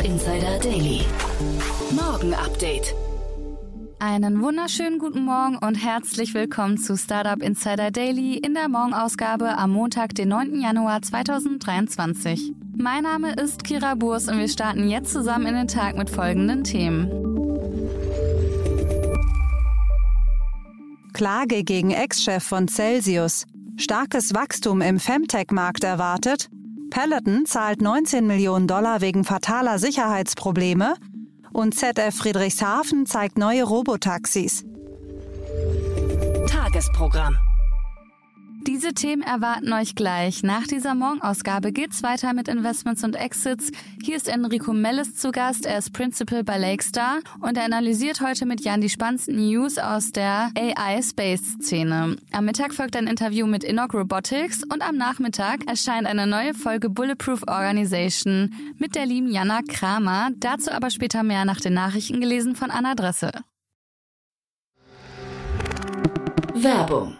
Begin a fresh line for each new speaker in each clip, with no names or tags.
Startup Insider Daily. Morgen Update.
Einen wunderschönen guten Morgen und herzlich willkommen zu Startup Insider Daily in der Morgenausgabe am Montag, den 9. Januar 2023. Mein Name ist Kira Burs und wir starten jetzt zusammen in den Tag mit folgenden Themen.
Klage gegen Ex-Chef von Celsius. Starkes Wachstum im Femtech-Markt erwartet. Peloton zahlt 19 Millionen Dollar wegen fataler Sicherheitsprobleme. Und ZF Friedrichshafen zeigt neue Robotaxis.
Tagesprogramm.
Diese Themen erwarten euch gleich. Nach dieser Morgenausgabe geht's weiter mit Investments und Exits. Hier ist Enrico Mellis zu Gast. Er ist Principal bei Lakestar und er analysiert heute mit Jan die spannendsten News aus der AI-Space-Szene. Am Mittag folgt ein Interview mit Inok Robotics und am Nachmittag erscheint eine neue Folge Bulletproof Organization mit der lieben Jana Kramer. Dazu aber später mehr nach den Nachrichten gelesen von Anna Dresse.
Werbung.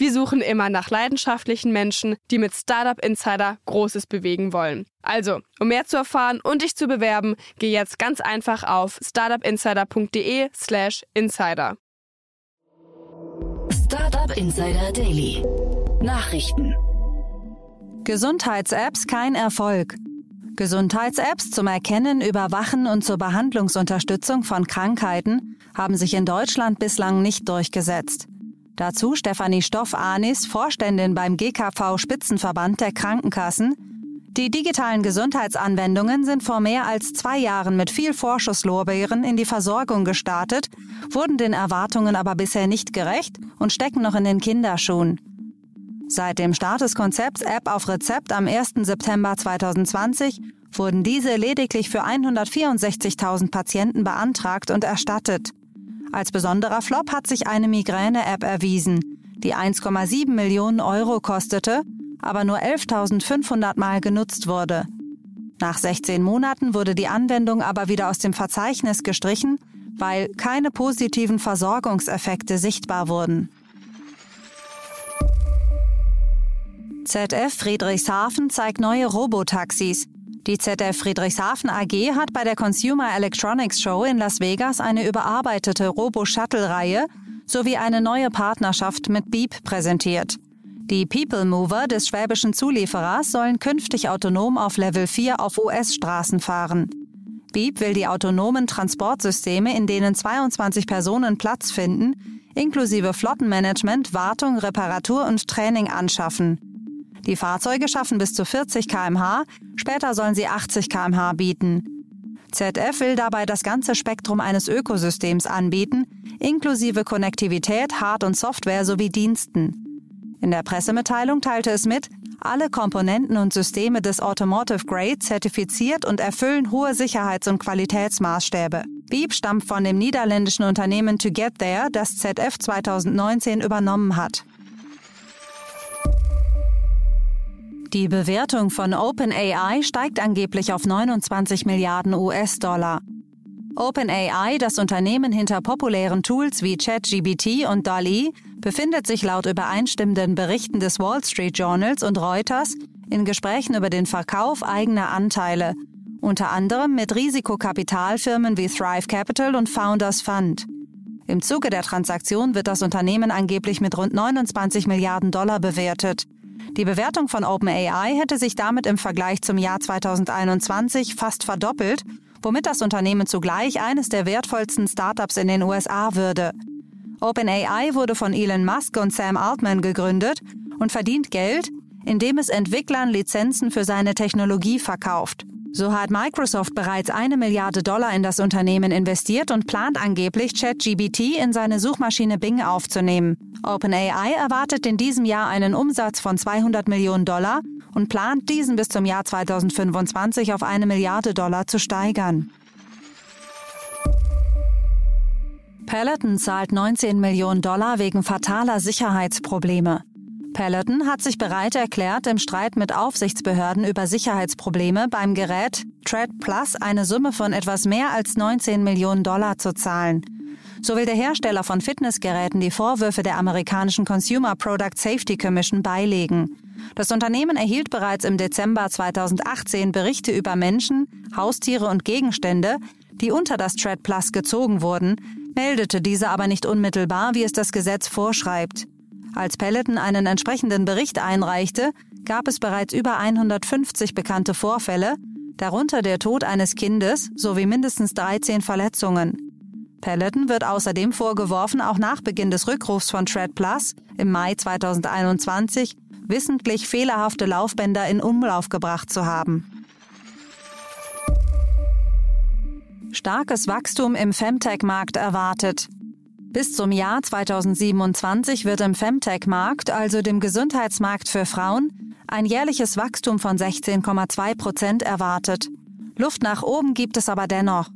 Wir suchen immer nach leidenschaftlichen Menschen, die mit Startup Insider Großes bewegen wollen. Also, um mehr zu erfahren und dich zu bewerben, geh jetzt ganz einfach auf startupinsider.de/slash insider.
Startup Insider Daily. Nachrichten.
Gesundheits-Apps kein Erfolg. Gesundheits-Apps zum Erkennen, Überwachen und zur Behandlungsunterstützung von Krankheiten haben sich in Deutschland bislang nicht durchgesetzt. Dazu Stefanie Stoff-Anis, Vorständin beim GKV Spitzenverband der Krankenkassen. Die digitalen Gesundheitsanwendungen sind vor mehr als zwei Jahren mit viel Vorschusslorbeeren in die Versorgung gestartet, wurden den Erwartungen aber bisher nicht gerecht und stecken noch in den Kinderschuhen. Seit dem Start des Konzepts App auf Rezept am 1. September 2020 wurden diese lediglich für 164.000 Patienten beantragt und erstattet. Als besonderer Flop hat sich eine Migräne-App erwiesen, die 1,7 Millionen Euro kostete, aber nur 11.500 Mal genutzt wurde. Nach 16 Monaten wurde die Anwendung aber wieder aus dem Verzeichnis gestrichen, weil keine positiven Versorgungseffekte sichtbar wurden. ZF Friedrichshafen zeigt neue Robotaxis. Die ZF Friedrichshafen AG hat bei der Consumer Electronics Show in Las Vegas eine überarbeitete Robo-Shuttle-Reihe sowie eine neue Partnerschaft mit Beep präsentiert. Die People Mover des schwäbischen Zulieferers sollen künftig autonom auf Level 4 auf US-Straßen fahren. Beep will die autonomen Transportsysteme, in denen 22 Personen Platz finden, inklusive Flottenmanagement, Wartung, Reparatur und Training anschaffen. Die Fahrzeuge schaffen bis zu 40 km/h, später sollen sie 80 km/h bieten. ZF will dabei das ganze Spektrum eines Ökosystems anbieten, inklusive Konnektivität, Hard- und Software sowie Diensten. In der Pressemitteilung teilte es mit, alle Komponenten und Systeme des Automotive Grade zertifiziert und erfüllen hohe Sicherheits- und Qualitätsmaßstäbe. Beep stammt von dem niederländischen Unternehmen To Get There, das ZF 2019 übernommen hat. Die Bewertung von OpenAI steigt angeblich auf 29 Milliarden US-Dollar. OpenAI, das Unternehmen hinter populären Tools wie ChatGBT und DALI, befindet sich laut übereinstimmenden Berichten des Wall Street Journals und Reuters in Gesprächen über den Verkauf eigener Anteile, unter anderem mit Risikokapitalfirmen wie Thrive Capital und Founders Fund. Im Zuge der Transaktion wird das Unternehmen angeblich mit rund 29 Milliarden Dollar bewertet. Die Bewertung von OpenAI hätte sich damit im Vergleich zum Jahr 2021 fast verdoppelt, womit das Unternehmen zugleich eines der wertvollsten Startups in den USA würde. OpenAI wurde von Elon Musk und Sam Altman gegründet und verdient Geld, indem es Entwicklern Lizenzen für seine Technologie verkauft. So hat Microsoft bereits eine Milliarde Dollar in das Unternehmen investiert und plant angeblich ChatGBT in seine Suchmaschine Bing aufzunehmen. OpenAI erwartet in diesem Jahr einen Umsatz von 200 Millionen Dollar und plant diesen bis zum Jahr 2025 auf eine Milliarde Dollar zu steigern. Peloton zahlt 19 Millionen Dollar wegen fataler Sicherheitsprobleme. Peloton hat sich bereit erklärt, im Streit mit Aufsichtsbehörden über Sicherheitsprobleme beim Gerät Tread Plus eine Summe von etwas mehr als 19 Millionen Dollar zu zahlen. So will der Hersteller von Fitnessgeräten die Vorwürfe der amerikanischen Consumer Product Safety Commission beilegen. Das Unternehmen erhielt bereits im Dezember 2018 Berichte über Menschen, Haustiere und Gegenstände, die unter das Tread Plus gezogen wurden, meldete diese aber nicht unmittelbar, wie es das Gesetz vorschreibt. Als Peloton einen entsprechenden Bericht einreichte, gab es bereits über 150 bekannte Vorfälle, darunter der Tod eines Kindes sowie mindestens 13 Verletzungen. Peloton wird außerdem vorgeworfen, auch nach Beginn des Rückrufs von Tread Plus im Mai 2021 wissentlich fehlerhafte Laufbänder in Umlauf gebracht zu haben. Starkes Wachstum im Femtech-Markt erwartet. Bis zum Jahr 2027 wird im Femtech-Markt, also dem Gesundheitsmarkt für Frauen, ein jährliches Wachstum von 16,2 Prozent erwartet. Luft nach oben gibt es aber dennoch.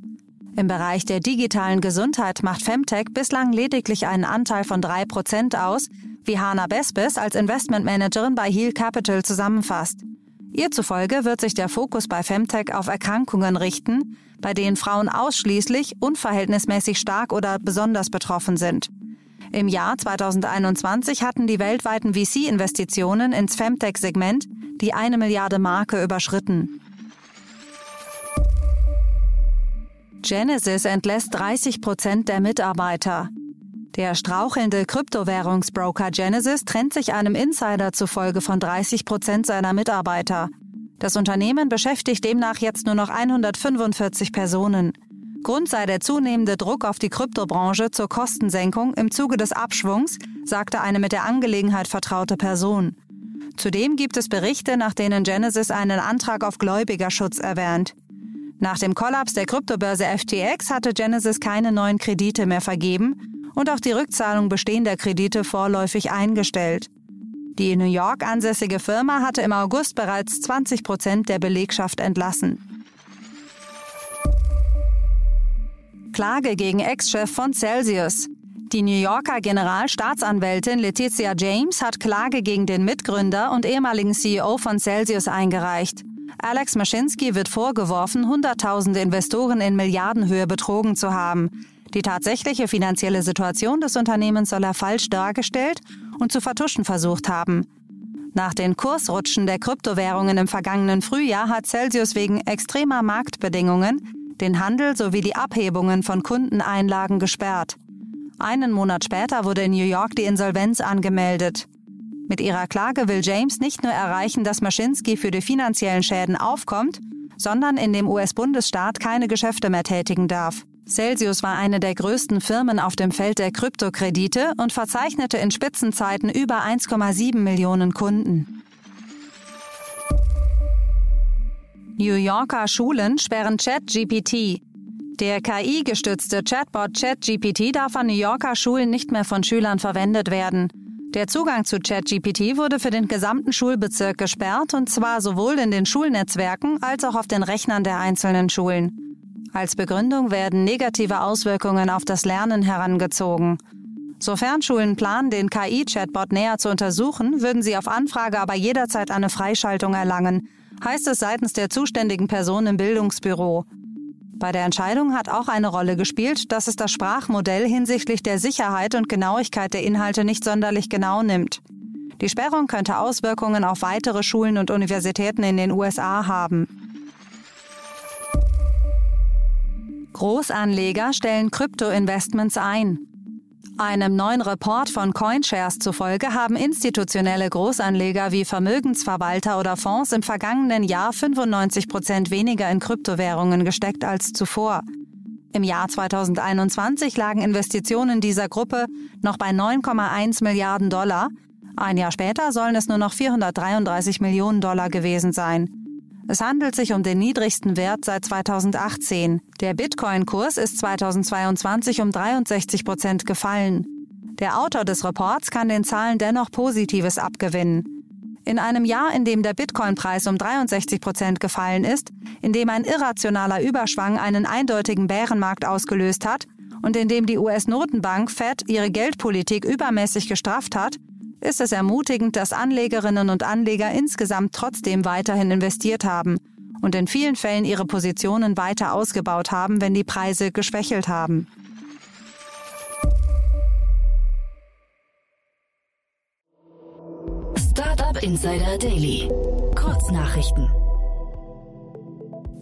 Im Bereich der digitalen Gesundheit macht Femtech bislang lediglich einen Anteil von 3 Prozent aus, wie Hana Bespes als Investmentmanagerin bei Heal Capital zusammenfasst. Ihr zufolge wird sich der Fokus bei Femtech auf Erkrankungen richten, bei denen Frauen ausschließlich, unverhältnismäßig stark oder besonders betroffen sind. Im Jahr 2021 hatten die weltweiten VC-Investitionen ins Femtech-Segment die eine Milliarde Marke überschritten. Genesis entlässt 30 Prozent der Mitarbeiter. Der strauchelnde Kryptowährungsbroker Genesis trennt sich einem Insider zufolge von 30 Prozent seiner Mitarbeiter. Das Unternehmen beschäftigt demnach jetzt nur noch 145 Personen. Grund sei der zunehmende Druck auf die Kryptobranche zur Kostensenkung im Zuge des Abschwungs, sagte eine mit der Angelegenheit vertraute Person. Zudem gibt es Berichte, nach denen Genesis einen Antrag auf Gläubigerschutz erwähnt. Nach dem Kollaps der Kryptobörse FTX hatte Genesis keine neuen Kredite mehr vergeben und auch die Rückzahlung bestehender Kredite vorläufig eingestellt. Die in New York ansässige Firma hatte im August bereits 20 Prozent der Belegschaft entlassen. Klage gegen Ex-Chef von Celsius. Die New Yorker Generalstaatsanwältin Letizia James hat Klage gegen den Mitgründer und ehemaligen CEO von Celsius eingereicht. Alex Maschinski wird vorgeworfen, Hunderttausende Investoren in Milliardenhöhe betrogen zu haben. Die tatsächliche finanzielle Situation des Unternehmens soll er falsch dargestellt und zu vertuschen versucht haben. Nach den Kursrutschen der Kryptowährungen im vergangenen Frühjahr hat Celsius wegen extremer Marktbedingungen den Handel sowie die Abhebungen von Kundeneinlagen gesperrt. Einen Monat später wurde in New York die Insolvenz angemeldet. Mit ihrer Klage will James nicht nur erreichen, dass Maschinski für die finanziellen Schäden aufkommt, sondern in dem US-Bundesstaat keine Geschäfte mehr tätigen darf. Celsius war eine der größten Firmen auf dem Feld der Kryptokredite und verzeichnete in Spitzenzeiten über 1,7 Millionen Kunden. New Yorker Schulen sperren ChatGPT. Der KI-gestützte Chatbot ChatGPT darf an New Yorker Schulen nicht mehr von Schülern verwendet werden. Der Zugang zu ChatGPT wurde für den gesamten Schulbezirk gesperrt, und zwar sowohl in den Schulnetzwerken als auch auf den Rechnern der einzelnen Schulen. Als Begründung werden negative Auswirkungen auf das Lernen herangezogen. Sofern Schulen planen, den KI-Chatbot näher zu untersuchen, würden sie auf Anfrage aber jederzeit eine Freischaltung erlangen, heißt es seitens der zuständigen Person im Bildungsbüro. Bei der Entscheidung hat auch eine Rolle gespielt, dass es das Sprachmodell hinsichtlich der Sicherheit und Genauigkeit der Inhalte nicht sonderlich genau nimmt. Die Sperrung könnte Auswirkungen auf weitere Schulen und Universitäten in den USA haben. Großanleger stellen Krypto-Investments ein. Einem neuen Report von CoinShares zufolge haben institutionelle Großanleger wie Vermögensverwalter oder Fonds im vergangenen Jahr 95 Prozent weniger in Kryptowährungen gesteckt als zuvor. Im Jahr 2021 lagen Investitionen dieser Gruppe noch bei 9,1 Milliarden Dollar. Ein Jahr später sollen es nur noch 433 Millionen Dollar gewesen sein. Es handelt sich um den niedrigsten Wert seit 2018. Der Bitcoin-Kurs ist 2022 um 63 Prozent gefallen. Der Autor des Reports kann den Zahlen dennoch Positives abgewinnen. In einem Jahr, in dem der Bitcoin-Preis um 63 Prozent gefallen ist, in dem ein irrationaler Überschwang einen eindeutigen Bärenmarkt ausgelöst hat und in dem die US-Notenbank Fed ihre Geldpolitik übermäßig gestrafft hat, ist es ermutigend, dass Anlegerinnen und Anleger insgesamt trotzdem weiterhin investiert haben und in vielen Fällen ihre Positionen weiter ausgebaut haben, wenn die Preise geschwächelt haben.
Startup Insider Daily. Kurznachrichten.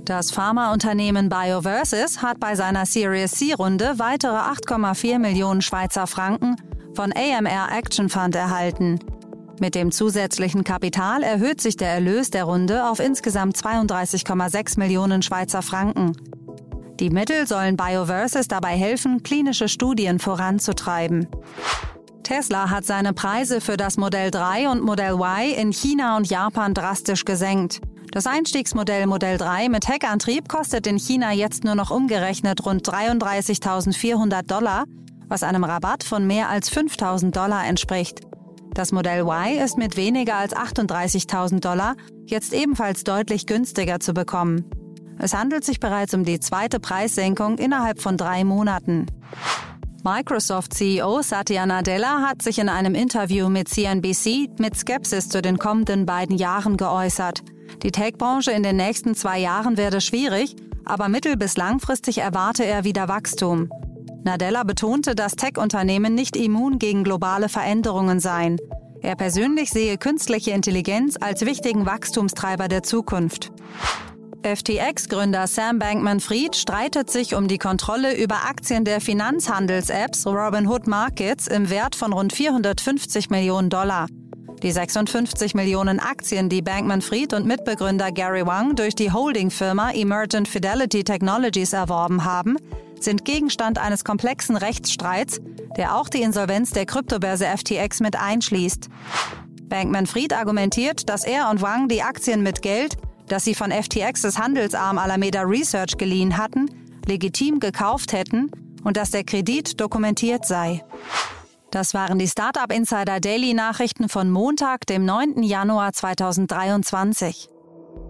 Das Pharmaunternehmen BioVersus hat bei seiner Series C-Runde weitere 8,4 Millionen Schweizer Franken von AMR Action Fund erhalten. Mit dem zusätzlichen Kapital erhöht sich der Erlös der Runde auf insgesamt 32,6 Millionen Schweizer Franken. Die Mittel sollen BioVersus dabei helfen, klinische Studien voranzutreiben. Tesla hat seine Preise für das Modell 3 und Modell Y in China und Japan drastisch gesenkt. Das Einstiegsmodell Modell 3 mit Heckantrieb kostet in China jetzt nur noch umgerechnet rund 33.400 Dollar, was einem Rabatt von mehr als 5000 Dollar entspricht. Das Modell Y ist mit weniger als 38.000 Dollar jetzt ebenfalls deutlich günstiger zu bekommen. Es handelt sich bereits um die zweite Preissenkung innerhalb von drei Monaten. Microsoft-CEO Satya Nadella hat sich in einem Interview mit CNBC mit Skepsis zu den kommenden beiden Jahren geäußert. Die Tech-Branche in den nächsten zwei Jahren werde schwierig, aber mittel- bis langfristig erwarte er wieder Wachstum. Nadella betonte, dass Tech-Unternehmen nicht immun gegen globale Veränderungen seien. Er persönlich sehe künstliche Intelligenz als wichtigen Wachstumstreiber der Zukunft. FTX-Gründer Sam Bankman-Fried streitet sich um die Kontrolle über Aktien der Finanzhandels-Apps Robinhood Markets im Wert von rund 450 Millionen Dollar. Die 56 Millionen Aktien, die Bankman-Fried und Mitbegründer Gary Wang durch die Holdingfirma Emergent Fidelity Technologies erworben haben, sind Gegenstand eines komplexen Rechtsstreits, der auch die Insolvenz der Kryptobörse FTX mit einschließt. Bankman-Fried argumentiert, dass er und Wang die Aktien mit Geld, das sie von FTXs Handelsarm Alameda Research geliehen hatten, legitim gekauft hätten und dass der Kredit dokumentiert sei. Das waren die Startup Insider Daily Nachrichten von Montag, dem 9. Januar 2023.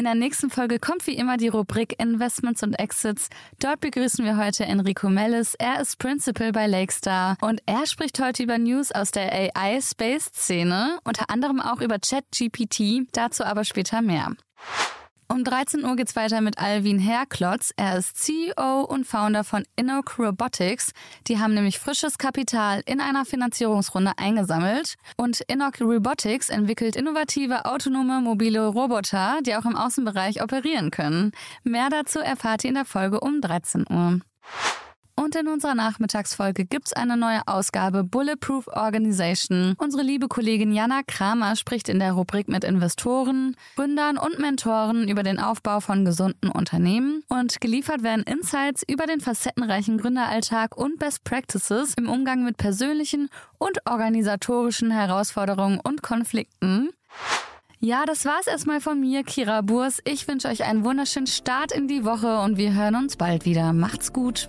In der nächsten Folge kommt wie immer die Rubrik Investments und Exits. Dort begrüßen wir heute Enrico Mellis. Er ist Principal bei Lakestar und er spricht heute über News aus der AI-Space-Szene, unter anderem auch über ChatGPT. Dazu aber später mehr. Um 13 Uhr geht's weiter mit Alvin Herklotz. Er ist CEO und Founder von Innoc Robotics. Die haben nämlich frisches Kapital in einer Finanzierungsrunde eingesammelt. Und Innoc Robotics entwickelt innovative autonome mobile Roboter, die auch im Außenbereich operieren können. Mehr dazu erfahrt ihr in der Folge um 13 Uhr. Und in unserer Nachmittagsfolge gibt's eine neue Ausgabe Bulletproof Organization. Unsere liebe Kollegin Jana Kramer spricht in der Rubrik mit Investoren, Gründern und Mentoren über den Aufbau von gesunden Unternehmen. Und geliefert werden Insights über den facettenreichen Gründeralltag und Best Practices im Umgang mit persönlichen und organisatorischen Herausforderungen und Konflikten. Ja, das war's erstmal von mir, Kira Burs. Ich wünsche euch einen wunderschönen Start in die Woche und wir hören uns bald wieder. Macht's gut.